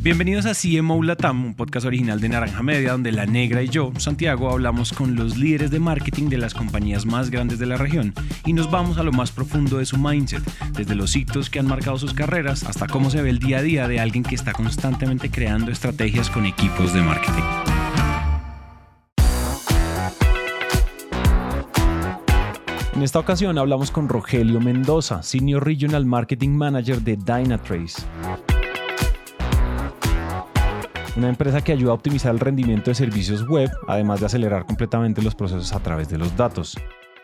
Bienvenidos a CMO Latam, un podcast original de Naranja Media, donde la negra y yo, Santiago, hablamos con los líderes de marketing de las compañías más grandes de la región y nos vamos a lo más profundo de su mindset, desde los hitos que han marcado sus carreras hasta cómo se ve el día a día de alguien que está constantemente creando estrategias con equipos de marketing. En esta ocasión hablamos con Rogelio Mendoza, Senior Regional Marketing Manager de Dynatrace una empresa que ayuda a optimizar el rendimiento de servicios web, además de acelerar completamente los procesos a través de los datos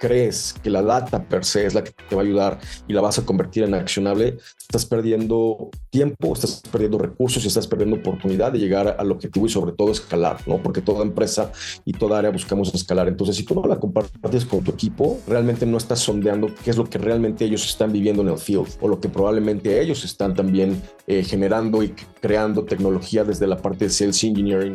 crees que la data per se es la que te va a ayudar y la vas a convertir en accionable, estás perdiendo tiempo, estás perdiendo recursos y estás perdiendo oportunidad de llegar al objetivo y sobre todo escalar, ¿no? Porque toda empresa y toda área buscamos escalar. Entonces, si tú no la compartes con tu equipo, realmente no estás sondeando qué es lo que realmente ellos están viviendo en el field o lo que probablemente ellos están también eh, generando y creando tecnología desde la parte de sales engineering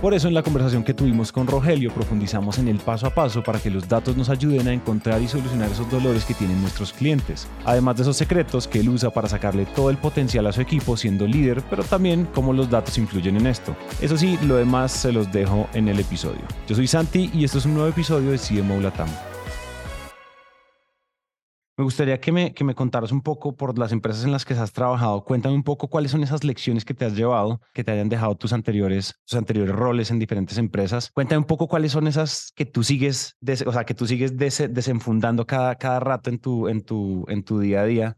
por eso en la conversación que tuvimos con Rogelio profundizamos en el paso a paso para que los datos nos ayuden a encontrar y solucionar esos dolores que tienen nuestros clientes, además de esos secretos que él usa para sacarle todo el potencial a su equipo siendo líder, pero también cómo los datos influyen en esto. Eso sí, lo demás se los dejo en el episodio. Yo soy Santi y esto es un nuevo episodio de CMO Latam. Me gustaría que me, que me contaras un poco por las empresas en las que has trabajado. Cuéntame un poco cuáles son esas lecciones que te has llevado, que te hayan dejado tus anteriores, tus anteriores roles en diferentes empresas. Cuéntame un poco cuáles son esas que tú sigues, o sea, que tú sigues desenfundando cada, cada rato en tu, en, tu, en tu día a día.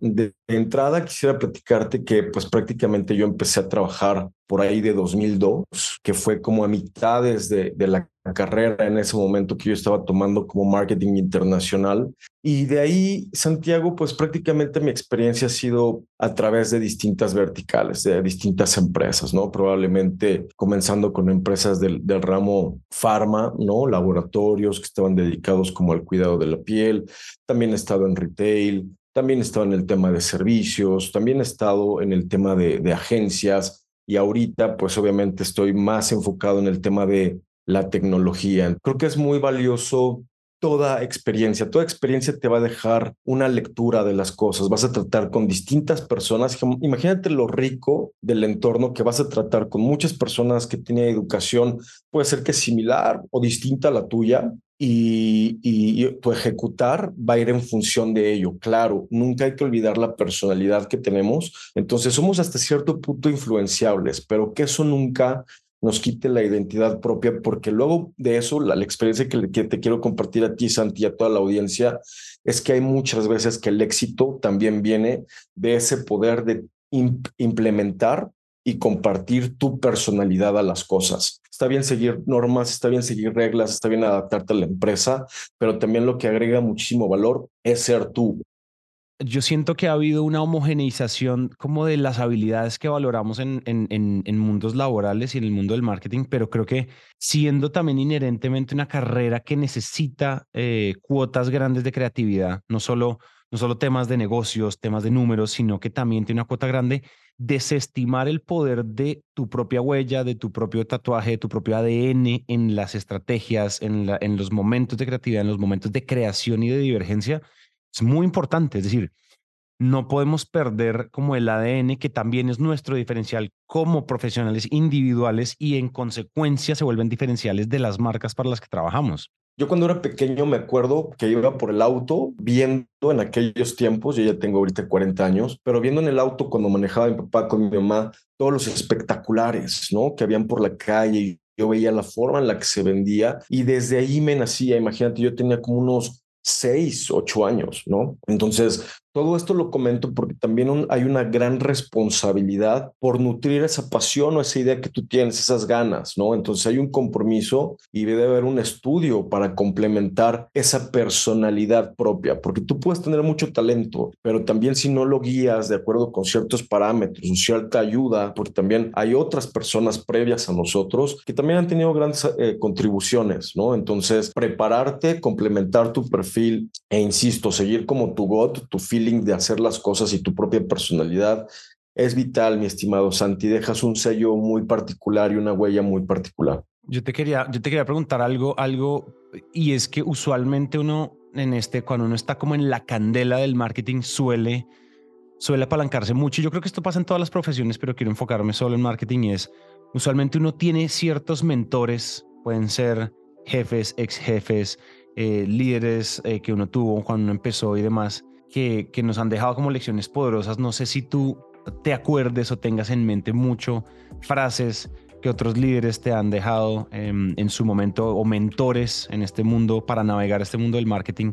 De entrada quisiera platicarte que pues prácticamente yo empecé a trabajar por ahí de 2002, que fue como a mitades de, la carrera en ese momento que yo estaba tomando como marketing internacional. Y de ahí, Santiago, pues prácticamente mi experiencia ha sido a través de distintas verticales, de distintas empresas, ¿no? Probablemente comenzando con empresas del, del ramo farma, ¿no? Laboratorios que estaban dedicados como al cuidado de la piel. También he estado en retail, también he estado en el tema de servicios, también he estado en el tema de, agencias y ahorita pues obviamente estoy más enfocado en el tema de la tecnología. Creo que es muy valioso toda experiencia. Toda experiencia te va a dejar una lectura de las cosas. Vas a tratar con distintas personas. Imagínate lo rico del entorno que vas a tratar con muchas personas que tienen educación, puede ser que es similar o distinta a la tuya, y, y, tu ejecutar va a ir en función de ello. Claro, nunca hay que olvidar la personalidad que tenemos. Entonces somos hasta cierto punto influenciables, pero que eso nunca nos quite la identidad propia, porque luego de eso, la, experiencia que, te quiero compartir a ti, Santi, y a toda la audiencia, es que hay muchas veces que el éxito también viene de ese poder de implementar y compartir tu personalidad a las cosas. Está bien seguir normas, está bien seguir reglas, está bien adaptarte a la empresa, pero también lo que agrega muchísimo valor es ser tú. Yo siento que ha habido una homogeneización como de las habilidades que valoramos en, en, en, mundos laborales y en el mundo del marketing, pero creo que siendo también inherentemente una carrera que necesita eh, cuotas grandes de creatividad, no solo, no solo temas de negocios, temas de números, sino que también tiene una cuota grande, desestimar el poder de tu propia huella, de tu propio tatuaje, de tu propio ADN en las estrategias, en, los momentos de creatividad, en los momentos de creación y de divergencia, es muy importante. Es decir, no podemos perder como el ADN que también es nuestro diferencial como profesionales individuales y en consecuencia se vuelven diferenciales de las marcas para las que trabajamos. Yo cuando era pequeño me acuerdo que iba por el auto viendo en aquellos tiempos, yo ya tengo ahorita 40 años, pero viendo en el auto cuando manejaba mi papá con mi mamá todos los espectaculares, ¿no? Que habían por la calle yo veía la forma en la que se vendía y desde ahí me nacía, imagínate, yo tenía como unos seis, ocho años, ¿no? Entonces, todo esto lo comento porque también hay una gran responsabilidad por nutrir esa pasión o esa idea que tú tienes, esas ganas, ¿no? Entonces hay un compromiso y debe haber un estudio para complementar esa personalidad propia, porque tú puedes tener mucho talento, pero también si no lo guías de acuerdo con ciertos parámetros o cierta ayuda, porque también hay otras personas previas a nosotros que también han tenido grandes eh, contribuciones, ¿no? Entonces, prepararte, complementar tu perfil e insisto, seguir como tu God, tu feeling de hacer las cosas y tu propia personalidad es vital, mi estimado Santi. Dejas un sello muy particular y una huella muy particular. Yo te quería, yo te quería preguntar algo, algo, y es que usualmente uno en este, cuando uno está como en la candela del marketing, suele suele apalancarse mucho. Yo creo que esto pasa en todas las profesiones, pero quiero enfocarme solo en marketing y es, usualmente uno tiene ciertos mentores, pueden ser jefes, ex jefes, eh, líderes eh, que uno tuvo cuando uno empezó y demás, que, nos han dejado como lecciones poderosas. No sé si tú te acuerdes o tengas en mente mucho frases que otros líderes te han dejado em, en su momento o mentores en este mundo para navegar este mundo del marketing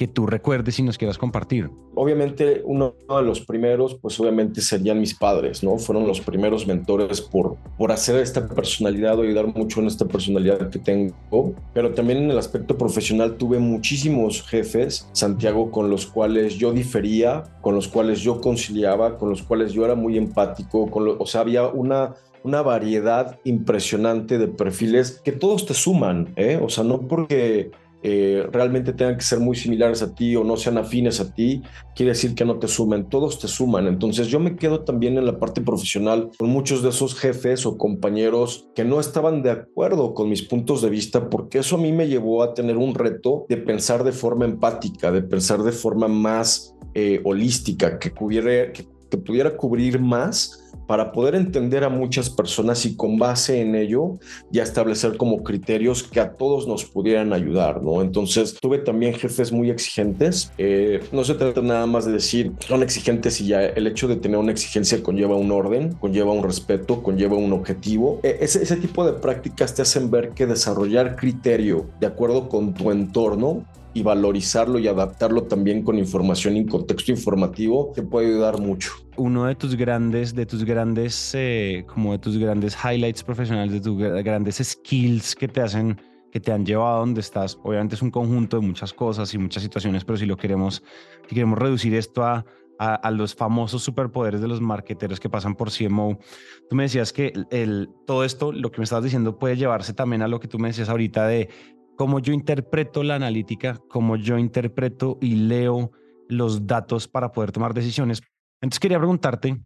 que tú recuerdes y nos quieras compartir? Obviamente, uno de los primeros, pues obviamente serían mis padres, ¿no? Fueron los primeros mentores por, por hacer esta personalidad o ayudar mucho en esta personalidad que tengo. Pero también en el aspecto profesional tuve muchísimos jefes, Santiago, con los cuales yo difería, con los cuales yo conciliaba, con los cuales yo era muy empático, con o sea, había una una variedad impresionante de perfiles que todos te suman, ¿eh? O sea, no porque eh, realmente tengan que ser muy similares a ti o no sean afines a ti, quiere decir que no te sumen, todos te suman. Entonces yo me quedo también en la parte profesional con muchos de esos jefes o compañeros que no estaban de acuerdo con mis puntos de vista, porque eso a mí me llevó a tener un reto de pensar de forma empática, de pensar de forma más eh, holística, que, que pudiera cubrir más para poder entender a muchas personas y con base en ello ya establecer como criterios que a todos nos pudieran ayudar, ¿no? Entonces tuve también jefes muy exigentes. Eh, no se trata nada más de decir son exigentes y ya el hecho de tener una exigencia conlleva un orden, conlleva un respeto, conlleva un objetivo. E, ese, ese tipo de prácticas te hacen ver que desarrollar criterio de acuerdo con tu entorno y valorizarlo y adaptarlo también con información en contexto informativo te puede ayudar mucho. Uno de tus grandes, de tus grandes, eh, como de tus grandes highlights profesionales, de tus grandes skills que te hacen, que te han llevado a donde estás, obviamente es un conjunto de muchas cosas y muchas situaciones, pero si lo queremos, si queremos reducir esto a, a, los famosos superpoderes de los marqueteros que pasan por CMO. Tú me decías que el, todo esto, lo que me estabas diciendo, puede llevarse también a lo que tú me decías ahorita de cómo yo interpreto la analítica, cómo yo interpreto y leo los datos para poder tomar decisiones. Entonces quería preguntarte,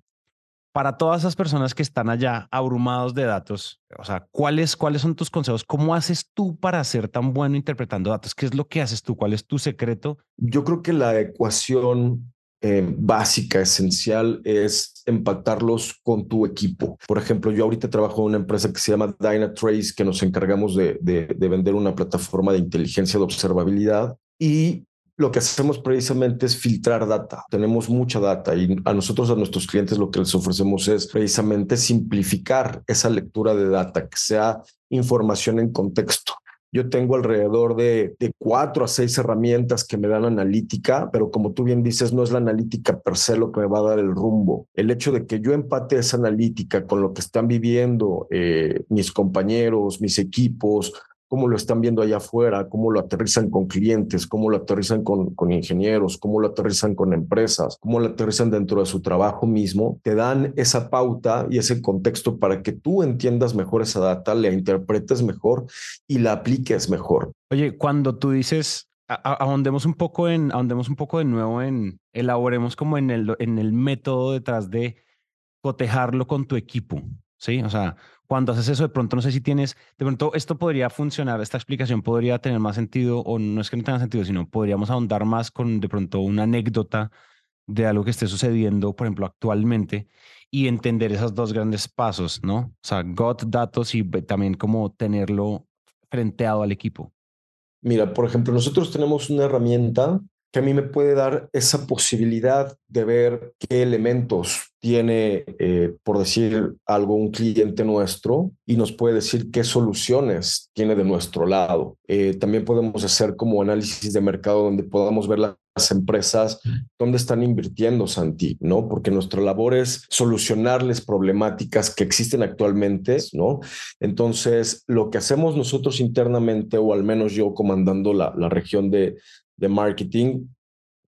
para todas esas personas que están allá abrumados de datos, o sea, ¿cuáles, ¿cuáles son tus consejos? ¿Cómo haces tú para ser tan bueno interpretando datos? ¿Qué es lo que haces tú? ¿Cuál es tu secreto? Yo creo que la ecuación eh, básica, esencial, es empatarlos con tu equipo. Por ejemplo, yo ahorita trabajo en una empresa que se llama Dynatrace, que nos encargamos de, de, de vender una plataforma de inteligencia de observabilidad y lo que hacemos precisamente es filtrar data. Tenemos mucha data y a nosotros, a nuestros clientes, lo que les ofrecemos es precisamente simplificar esa lectura de data, que sea información en contexto. Yo tengo alrededor de, cuatro a seis herramientas que me dan analítica, pero como tú bien dices, no es la analítica per se lo que me va a dar el rumbo. El hecho de que yo empate esa analítica con lo que están viviendo eh, mis compañeros, mis equipos, cómo lo están viendo allá afuera, cómo lo aterrizan con clientes, cómo lo aterrizan con, con ingenieros, cómo lo aterrizan con empresas, cómo lo aterrizan dentro de su trabajo mismo, te dan esa pauta y ese contexto para que tú entiendas mejor esa data, la interpretes mejor y la apliques mejor. Oye, cuando tú dices ahondemos un poco en, ahondemos un poco de nuevo en, elaboremos como en el, en el método detrás de cotejarlo con tu equipo, ¿sí? O sea, cuando haces eso, de pronto no sé si tienes, de pronto esto podría funcionar, esta explicación podría tener más sentido, o no es que no tenga sentido, sino podríamos ahondar más con de pronto una anécdota de algo que esté sucediendo, por ejemplo, actualmente, y entender esos dos grandes pasos, ¿no? O sea, got datos y también como tenerlo frenteado al equipo. Mira, por ejemplo, nosotros tenemos una herramienta que a mí me puede dar esa posibilidad de ver qué elementos tiene, eh, por decir algo, un cliente nuestro y nos puede decir qué soluciones tiene de nuestro lado. Eh, también podemos hacer como análisis de mercado donde podamos ver las empresas dónde están invirtiendo, Santi, ¿no? Porque nuestra labor es solucionarles problemáticas que existen actualmente, ¿no? Entonces, lo que hacemos nosotros internamente, o al menos yo comandando la, la región de, de marketing,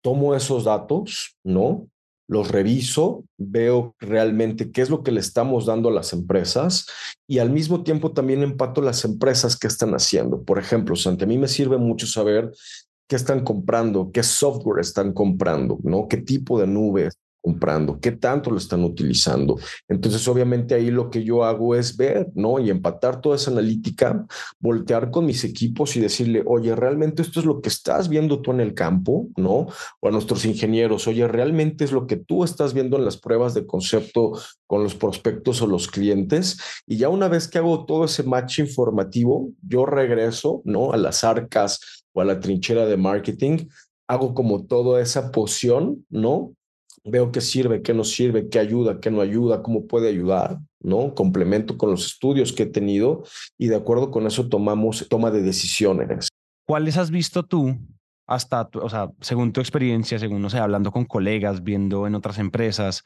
tomo esos datos, ¿no? Los reviso, veo realmente qué es lo que le estamos dando a las empresas y al mismo tiempo también empato las empresas que están haciendo. Por ejemplo, Santi, a mí me sirve mucho saber qué están comprando, qué software están comprando, ¿no? ¿Qué tipo de nubes? Comprando, qué tanto lo están utilizando. Entonces, obviamente ahí lo que yo hago es ver, ¿no? Y empatar toda esa analítica, voltear con mis equipos y decirle, oye, realmente esto es lo que estás viendo tú en el campo, ¿no? O a nuestros ingenieros, oye, realmente es lo que tú estás viendo en las pruebas de concepto con los prospectos o los clientes. Y ya una vez que hago todo ese match informativo, yo regreso, ¿no? A las arcas o a la trinchera de marketing, hago como toda esa poción, ¿no? Veo qué sirve, qué no sirve, qué ayuda, qué no ayuda, cómo puede ayudar, ¿no? Complemento con los estudios que he tenido y de acuerdo con eso tomamos toma de decisiones. ¿Cuáles has visto tú hasta, o sea, según tu experiencia, según, no sé, hablando con colegas, viendo en otras empresas,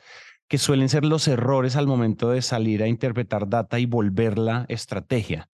que suelen ser los errores al momento de salir a interpretar data y volverla estrategia?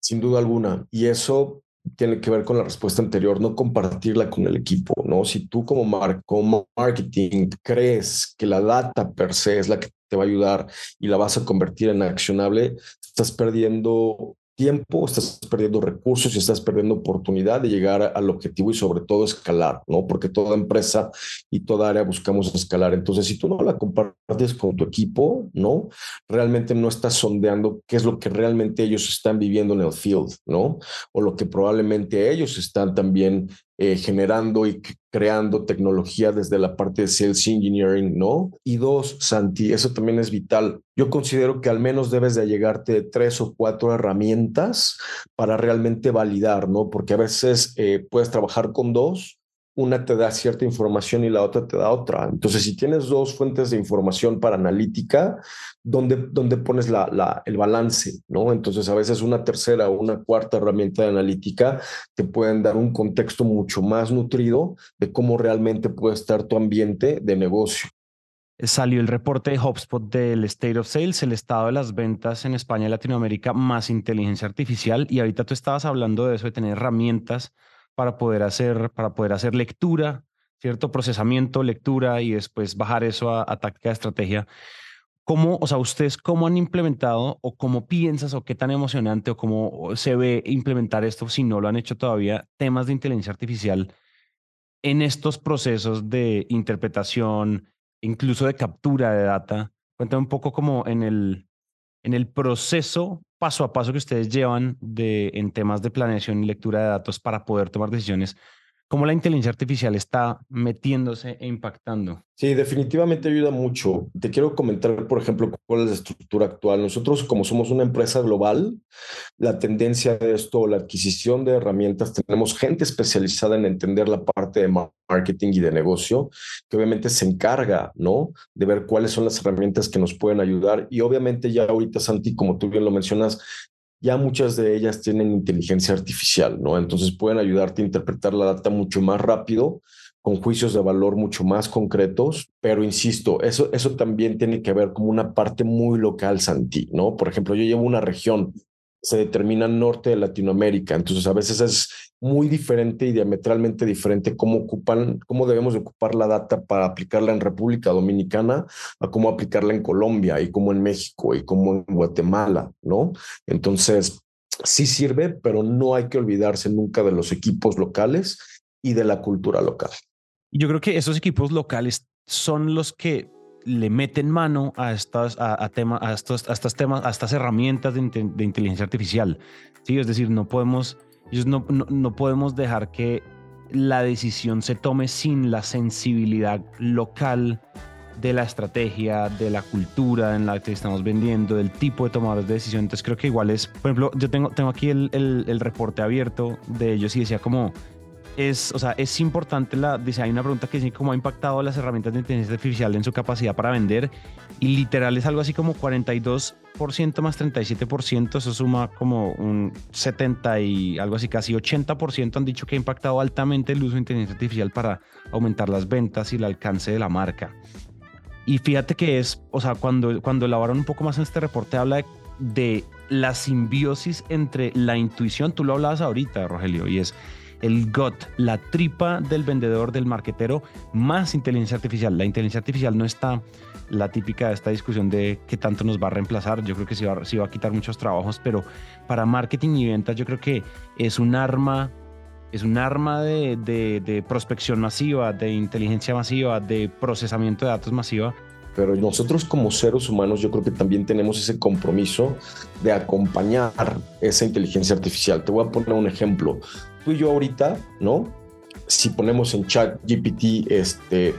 Sin duda alguna. Y eso tiene que ver con la respuesta anterior, no compartirla con el equipo, ¿no? Si tú como, mar como marketing crees que la data per se es la que te va a ayudar y la vas a convertir en accionable, estás perdiendo tiempo, estás perdiendo recursos y estás perdiendo oportunidad de llegar al objetivo y sobre todo escalar, ¿no? Porque toda empresa y toda área buscamos escalar. Entonces, si tú no la compartes con tu equipo, ¿no? Realmente no estás sondeando qué es lo que realmente ellos están viviendo en el field, ¿no? O lo que probablemente ellos están también eh, generando y creando tecnología desde la parte de sales engineering, ¿no? Y dos, Santi, eso también es vital. Yo considero que al menos debes de llegarte tres o cuatro herramientas para realmente validar, ¿no? Porque a veces eh, puedes trabajar con dos una te da cierta información y la otra te da otra. Entonces, si tienes dos fuentes de información para analítica, ¿dónde, dónde pones la, la, el balance? ¿no? Entonces, a veces una tercera o una cuarta herramienta de analítica te pueden dar un contexto mucho más nutrido de cómo realmente puede estar tu ambiente de negocio. Salió el reporte de HubSpot del State of Sales, el estado de las ventas en España y Latinoamérica más inteligencia artificial. Y ahorita tú estabas hablando de eso, de tener herramientas para poder hacer, para poder hacer lectura, cierto procesamiento, lectura y después bajar eso a, táctica de estrategia. ¿Cómo, o sea, ustedes cómo han implementado o cómo piensas o qué tan emocionante o cómo se ve implementar esto si no lo han hecho todavía, temas de inteligencia artificial en estos procesos de interpretación, incluso de captura de data? Cuéntame un poco como en el, en el proceso paso a paso que ustedes llevan de, en temas de planeación y lectura de datos para poder tomar decisiones cómo la inteligencia artificial está metiéndose e impactando. Sí, definitivamente ayuda mucho. Te quiero comentar, por ejemplo, cuál es la estructura actual. Nosotros, como somos una empresa global, la tendencia de esto, la adquisición de herramientas, tenemos gente especializada en entender la parte de marketing y de negocio, que obviamente se encarga, ¿no? De ver cuáles son las herramientas que nos pueden ayudar. Y obviamente ya ahorita, Santi, como tú bien lo mencionas, ya muchas de ellas tienen inteligencia artificial, ¿no? Entonces pueden ayudarte a interpretar la data mucho más rápido, con juicios de valor mucho más concretos, pero insisto, eso, eso también tiene que ver como una parte muy local, Santi, ¿no? Por ejemplo, yo llevo una región, se determina norte de Latinoamérica, entonces a veces es muy diferente y diametralmente diferente cómo ocupan, cómo debemos ocupar la data para aplicarla en República Dominicana a cómo aplicarla en Colombia y cómo en México y cómo en Guatemala, ¿no? Entonces, sí sirve, pero no hay que olvidarse nunca de los equipos locales y de la cultura local. Yo creo que esos equipos locales son los que le meten mano a estas, a, a, a, estos, a estas temas, a estas herramientas de, de, inteligencia artificial. Sí, es decir, no podemos no, no, podemos dejar que la decisión se tome sin la sensibilidad local de la estrategia, de la cultura en la que estamos vendiendo, del tipo de tomadores de decisión. Entonces creo que igual es, por ejemplo, yo tengo, tengo aquí el, el, el reporte abierto de ellos y decía como es, o sea, es importante la, dice, hay una pregunta que dice cómo ha impactado las herramientas de inteligencia artificial en su capacidad para vender y literal es algo así como 42% más 37%, eso suma como un 70 y algo así, casi 80% han dicho que ha impactado altamente el uso de inteligencia artificial para aumentar las ventas y el alcance de la marca. Y fíjate que es, o sea, cuando, cuando elaboran un poco más en este reporte habla de, de la simbiosis entre la intuición, tú lo hablabas ahorita, Rogelio, y es el gut, la tripa del vendedor, del marquetero, más inteligencia artificial. La inteligencia artificial no está la típica de esta discusión de qué tanto nos va a reemplazar. Yo creo que sí va, va a quitar muchos trabajos, pero para marketing y ventas yo creo que es un arma es un arma de, de, prospección masiva, de inteligencia masiva, de procesamiento de datos masiva. Pero nosotros como seres humanos yo creo que también tenemos ese compromiso de acompañar esa inteligencia artificial. Te voy a poner un ejemplo. Tú y yo ahorita, ¿no? Si ponemos en chat GPT, este,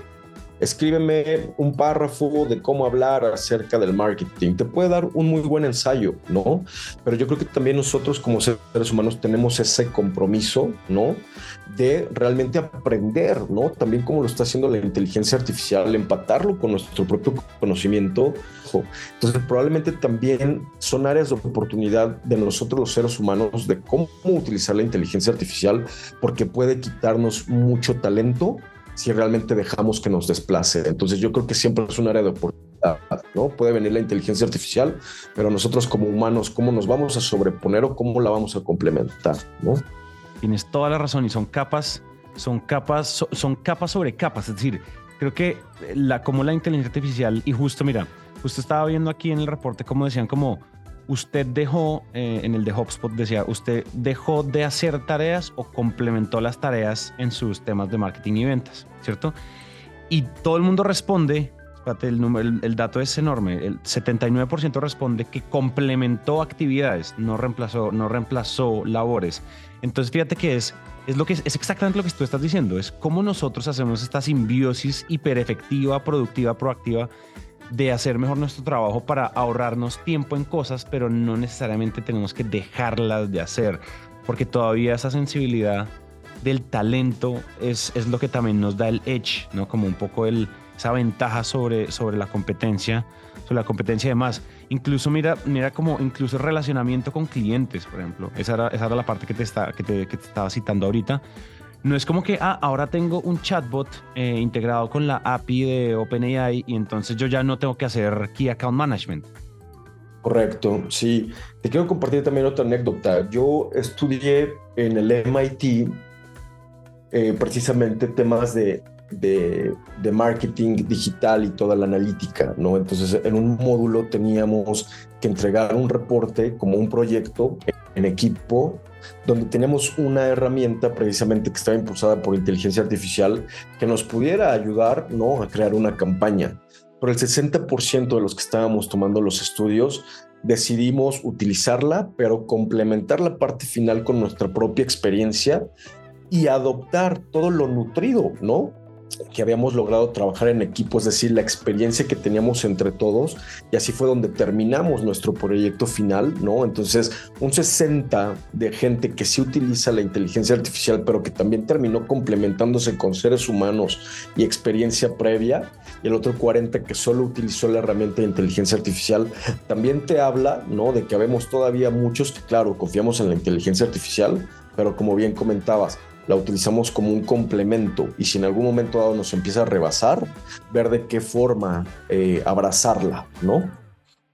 escríbeme un párrafo de cómo hablar acerca del marketing. Te puede dar un muy buen ensayo, ¿no? Pero yo creo que también nosotros como seres humanos tenemos ese compromiso, ¿no? De realmente aprender, ¿no? También como lo está haciendo la inteligencia artificial, empatarlo con nuestro propio conocimiento. Entonces probablemente también son áreas de oportunidad de nosotros los seres humanos de cómo utilizar la inteligencia artificial porque puede quitarnos mucho talento si realmente dejamos que nos desplace. Entonces yo creo que siempre es un área de oportunidad, ¿no? Puede venir la inteligencia artificial, pero nosotros como humanos, ¿cómo nos vamos a sobreponer o cómo la vamos a complementar, ¿no? Tienes toda la razón y son capas, son capas, son capas sobre capas. Es decir, creo que la, como la inteligencia artificial, y justo mira, justo estaba viendo aquí en el reporte como decían como usted dejó, eh, en el de HubSpot decía, usted dejó de hacer tareas o complementó las tareas en sus temas de marketing y ventas, ¿cierto? Y todo el mundo responde, el, dato es enorme, el 79% responde que complementó actividades, no reemplazó, no reemplazó labores. Entonces fíjate que es, es, lo que, es exactamente lo que tú estás diciendo, es cómo nosotros hacemos esta simbiosis hiperefectiva, productiva, proactiva de hacer mejor nuestro trabajo para ahorrarnos tiempo en cosas, pero no necesariamente tenemos que dejarlas de hacer, porque todavía esa sensibilidad del talento es, es lo que también nos da el edge, ¿no? Como un poco el, esa ventaja sobre, sobre la competencia, sobre la competencia de más. Incluso mira, mira como incluso relacionamiento con clientes, por ejemplo. Esa era, esa era la parte que te, está, que te, que te estaba citando ahorita no es como que, ah, ahora tengo un chatbot eh, integrado con la API de OpenAI y entonces yo ya no tengo que hacer Key Account Management. Correcto, sí. Te quiero compartir también otra anécdota. Yo estudié en el MIT eh, precisamente temas de, de, de, marketing digital y toda la analítica, ¿no? Entonces, en un módulo teníamos que entregar un reporte como un proyecto en equipo donde tenemos una herramienta precisamente que estaba impulsada por inteligencia artificial que nos pudiera ayudar ¿no? a crear una campaña. Pero el 60% de los que estábamos tomando los estudios decidimos utilizarla, pero complementar la parte final con nuestra propia experiencia y adoptar todo lo nutrido, ¿no? Que habíamos logrado trabajar en equipo, es decir, la experiencia que teníamos entre todos, y así fue donde terminamos nuestro proyecto final, ¿no? Entonces, un 60 de gente que sí utiliza la inteligencia artificial, pero que también terminó complementándose con seres humanos y experiencia previa, y el otro 40 que solo utilizó la herramienta de inteligencia artificial, también te habla, ¿no? De que habemos todavía muchos que, claro, confiamos en la inteligencia artificial, pero como bien comentabas, la utilizamos como un complemento y si en algún momento dado nos empieza a rebasar, ver de qué forma eh, abrazarla, ¿no?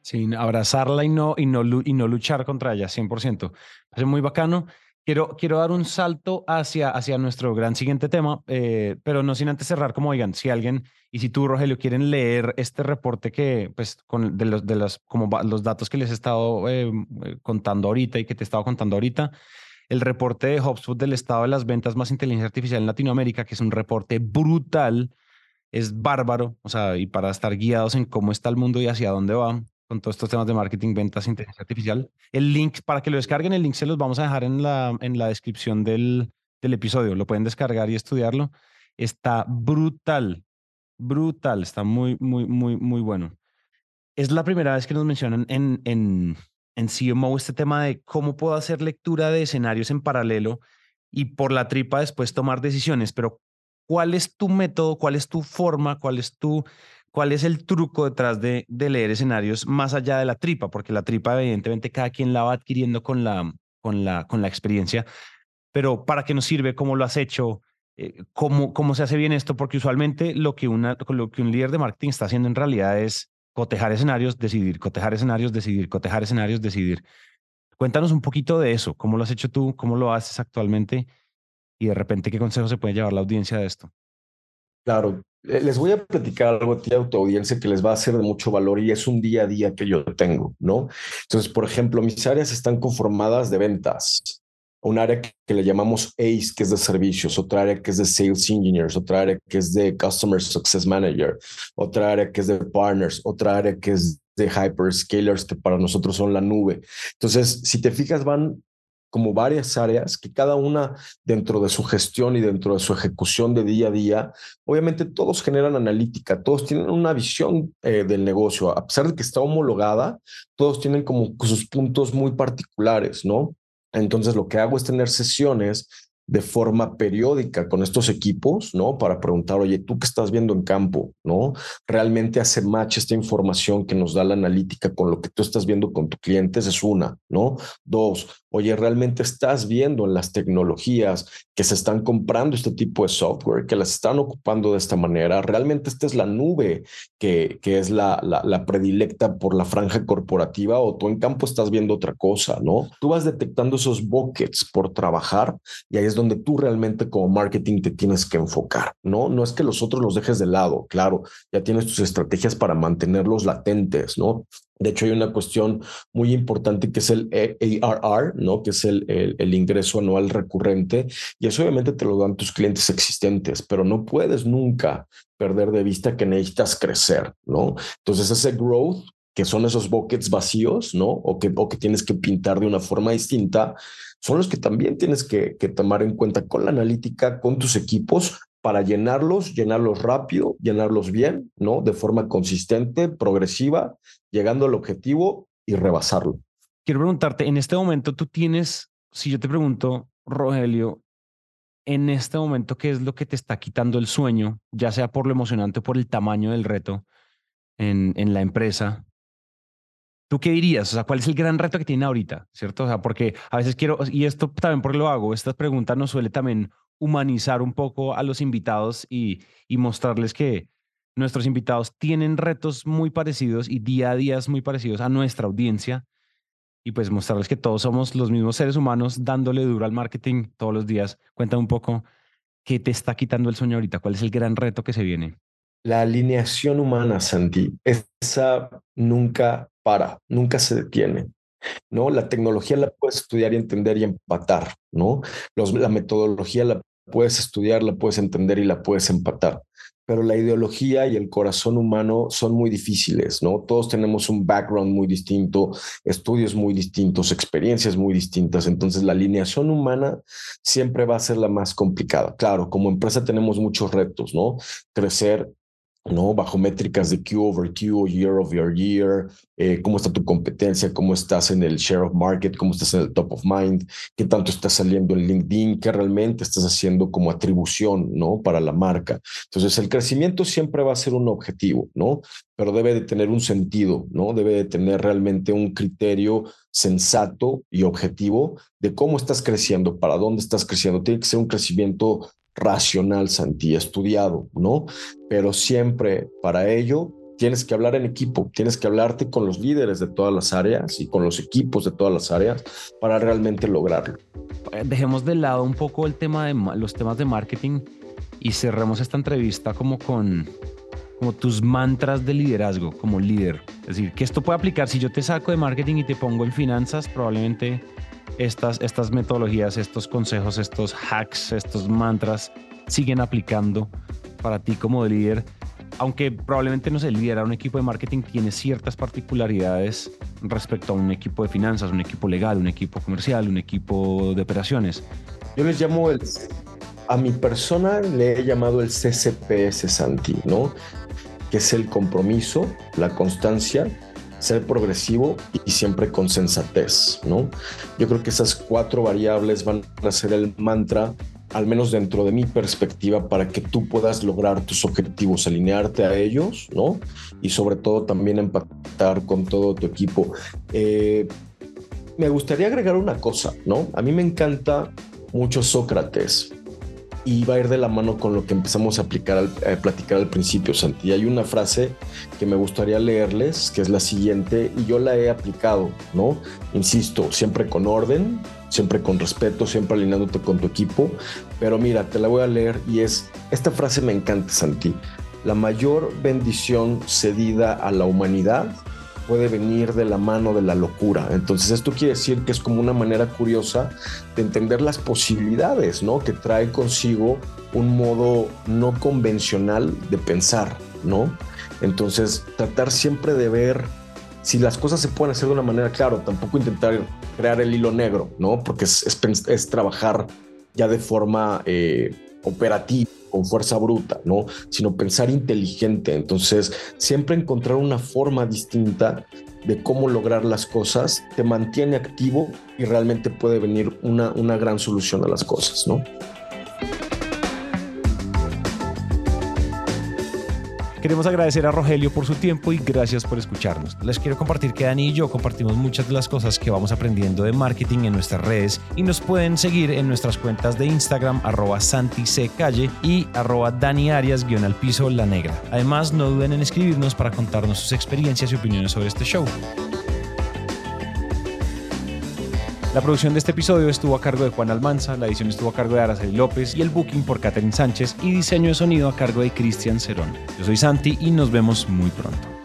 Sí, abrazarla y no, y no, y no luchar contra ella, 100%. Es muy bacano. Quiero, quiero dar un salto hacia, hacia nuestro gran siguiente tema, eh, pero no sin antes cerrar, como oigan, si alguien, y si tú, Rogelio, quieren leer este reporte que, pues, con de los, de los, como los datos que les he estado eh, contando ahorita y que te he estado contando ahorita, el reporte de HubSpot del estado de las ventas más inteligencia artificial en Latinoamérica, que es un reporte brutal, es bárbaro, o sea, y para estar guiados en cómo está el mundo y hacia dónde va con todos estos temas de marketing, ventas, inteligencia artificial. El link, para que lo descarguen, el link se los vamos a dejar en la, en la descripción del, del episodio. Lo pueden descargar y estudiarlo. Está brutal, brutal, está muy, muy, muy, muy bueno. Es la primera vez que nos mencionan en, en, en CMO este tema de cómo puedo hacer lectura de escenarios en paralelo y por la tripa después tomar decisiones, pero ¿cuál es tu método, cuál es tu forma, cuál es tu, cuál es el truco detrás de, de leer escenarios más allá de la tripa? Porque la tripa evidentemente cada quien la va adquiriendo con la, con la, con la experiencia, pero ¿para qué nos sirve? ¿Cómo lo has hecho? Eh, ¿Cómo, ¿Cómo se hace bien esto? Porque usualmente lo que, una, lo que un líder de marketing está haciendo en realidad es cotejar escenarios, decidir, cotejar escenarios, decidir, cotejar escenarios, decidir. Cuéntanos un poquito de eso, cómo lo has hecho tú, cómo lo haces actualmente y de repente qué consejo se puede llevar la audiencia de esto. Claro, les voy a platicar algo a ti, a tu audiencia, que les va a ser de mucho valor y es un día a día que yo tengo, ¿no? Entonces, por ejemplo, mis áreas están conformadas de ventas, un área que, le llamamos ACE, que es de servicios, otra área que es de Sales Engineers, otra área que es de Customer Success Manager, otra área que es de Partners, otra área que es de Hyperscalers, que para nosotros son la nube. Entonces, si te fijas, van como varias áreas que cada una dentro de su gestión y dentro de su ejecución de día a día, obviamente todos generan analítica, todos tienen una visión eh, del negocio, a pesar de que está homologada, todos tienen como sus puntos muy particulares, ¿no? Entonces lo que hago es tener sesiones de forma periódica con estos equipos, ¿no? Para preguntar, oye, ¿tú qué estás viendo en campo? ¿No? ¿Realmente hace match esta información que nos da la analítica con lo que tú estás viendo con tus clientes? Es una, ¿no? Dos, oye, ¿realmente estás viendo en las tecnologías que se están comprando este tipo de software, que las están ocupando de esta manera? ¿Realmente esta es la nube que, es la, la predilecta por la franja corporativa o tú en campo estás viendo otra cosa, ¿no? Tú vas detectando esos buckets por trabajar y ahí es donde tú realmente como marketing te tienes que enfocar, ¿no? No es que los otros los dejes de lado, claro, ya tienes tus estrategias para mantenerlos latentes, ¿no? De hecho, hay una cuestión muy importante que es el ARR, ¿no? Que es el, el, ingreso anual recurrente. Y eso obviamente te lo dan tus clientes existentes, pero no puedes nunca perder de vista que necesitas crecer, ¿no? Entonces, ese growth, que son esos buckets vacíos, ¿no? O que, o que tienes que pintar de una forma distinta, son los que también tienes que, que tomar en cuenta con la analítica, con tus equipos, para llenarlos, llenarlos rápido, llenarlos bien, ¿no? De forma consistente, progresiva, llegando al objetivo y rebasarlo. Quiero preguntarte, en este momento tú tienes, si yo te pregunto, Rogelio, en este momento, ¿qué es lo que te está quitando el sueño, ya sea por lo emocionante o por el tamaño del reto en, en la empresa? ¿Tú qué dirías? O sea, ¿cuál es el gran reto que tiene ahorita? ¿Cierto? O sea, porque a veces quiero, y esto también porque lo hago, esta pregunta nos suele también humanizar un poco a los invitados y, y mostrarles que nuestros invitados tienen retos muy parecidos y día a día muy parecidos a nuestra audiencia y pues mostrarles que todos somos los mismos seres humanos dándole duro al marketing todos los días. Cuéntame un poco qué te está quitando el sueño ahorita, cuál es el gran reto que se viene. La alineación humana, Santi, esa nunca para, nunca se detiene. ¿no? La tecnología la puedes estudiar y entender y empatar, ¿no? Los, la metodología la puedes estudiar, la puedes entender y la puedes empatar. Pero la ideología y el corazón humano son muy difíciles, ¿no? Todos tenemos un background muy distinto, estudios muy distintos, experiencias muy distintas. Entonces, la alineación humana siempre va a ser la más complicada. Claro, como empresa tenemos muchos retos, ¿no? Crecer ¿no? Bajo métricas de Q over Q, year over year, eh, cómo está tu competencia, cómo estás en el share of market, cómo estás en el top of mind, qué tanto estás saliendo en LinkedIn, qué realmente estás haciendo como atribución, ¿no? Para la marca. Entonces, el crecimiento siempre va a ser un objetivo, ¿no? Pero debe de tener un sentido, ¿no? Debe de tener realmente un criterio sensato y objetivo de cómo estás creciendo, para dónde estás creciendo. Tiene que ser un crecimiento racional, Santi, estudiado, ¿no? Pero siempre para ello tienes que hablar en equipo, tienes que hablarte con los líderes de todas las áreas y con los equipos de todas las áreas para realmente lograrlo. Eh, dejemos de lado un poco el tema de los temas de marketing y cerremos esta entrevista como con como tus mantras de liderazgo como líder. Es decir, que esto puede aplicar si yo te saco de marketing y te pongo en finanzas, probablemente estas, estas metodologías, estos consejos, estos hacks, estos mantras siguen aplicando para ti como líder, aunque probablemente no sé, liderar un equipo de marketing tiene ciertas particularidades respecto a un equipo de finanzas, un equipo legal, un equipo comercial, un equipo de operaciones. Yo les llamo el, a mi persona le he llamado el CCPS Santi, ¿no? Que es el compromiso, la constancia, ser progresivo y siempre con sensatez, ¿no? Yo creo que esas cuatro variables van a ser el mantra, al menos dentro de mi perspectiva, para que tú puedas lograr tus objetivos, alinearte a ellos, ¿no? Y sobre todo también empatar con todo tu equipo. Eh, me gustaría agregar una cosa, ¿no? A mí me encanta mucho Sócrates y va a ir de la mano con lo que empezamos a aplicar al, a platicar al principio, Santi. Hay una frase que me gustaría leerles, que es la siguiente, y yo la he aplicado, ¿no? Insisto, siempre con orden, siempre con respeto, siempre alineándote con tu equipo, pero mira, te la voy a leer y es, esta frase me encanta, Santi. La mayor bendición cedida a la humanidad puede venir de la mano de la locura. Entonces esto quiere decir que es como una manera curiosa de entender las posibilidades, ¿no? Que trae consigo un modo no convencional de pensar, ¿no? Entonces tratar siempre de ver si las cosas se pueden hacer de una manera, claro, tampoco intentar crear el hilo negro, ¿no? Porque es, trabajar ya de forma eh, operativa con fuerza bruta, ¿no? Sino pensar inteligente. Entonces, siempre encontrar una forma distinta de cómo lograr las cosas te mantiene activo y realmente puede venir una, una gran solución a las cosas, ¿no? Queremos agradecer a Rogelio por su tiempo y gracias por escucharnos. Les quiero compartir que Dani y yo compartimos muchas de las cosas que vamos aprendiendo de marketing en nuestras redes y nos pueden seguir en nuestras cuentas de Instagram arroba y arroba Dani Arias guion al piso la negra. Además, no duden en escribirnos para contarnos sus experiencias y opiniones sobre este show. La producción de este episodio estuvo a cargo de Juan Almanza, la edición estuvo a cargo de Araceli López y el booking por Catherine Sánchez y diseño de sonido a cargo de Cristian Cerón. Yo soy Santi y nos vemos muy pronto.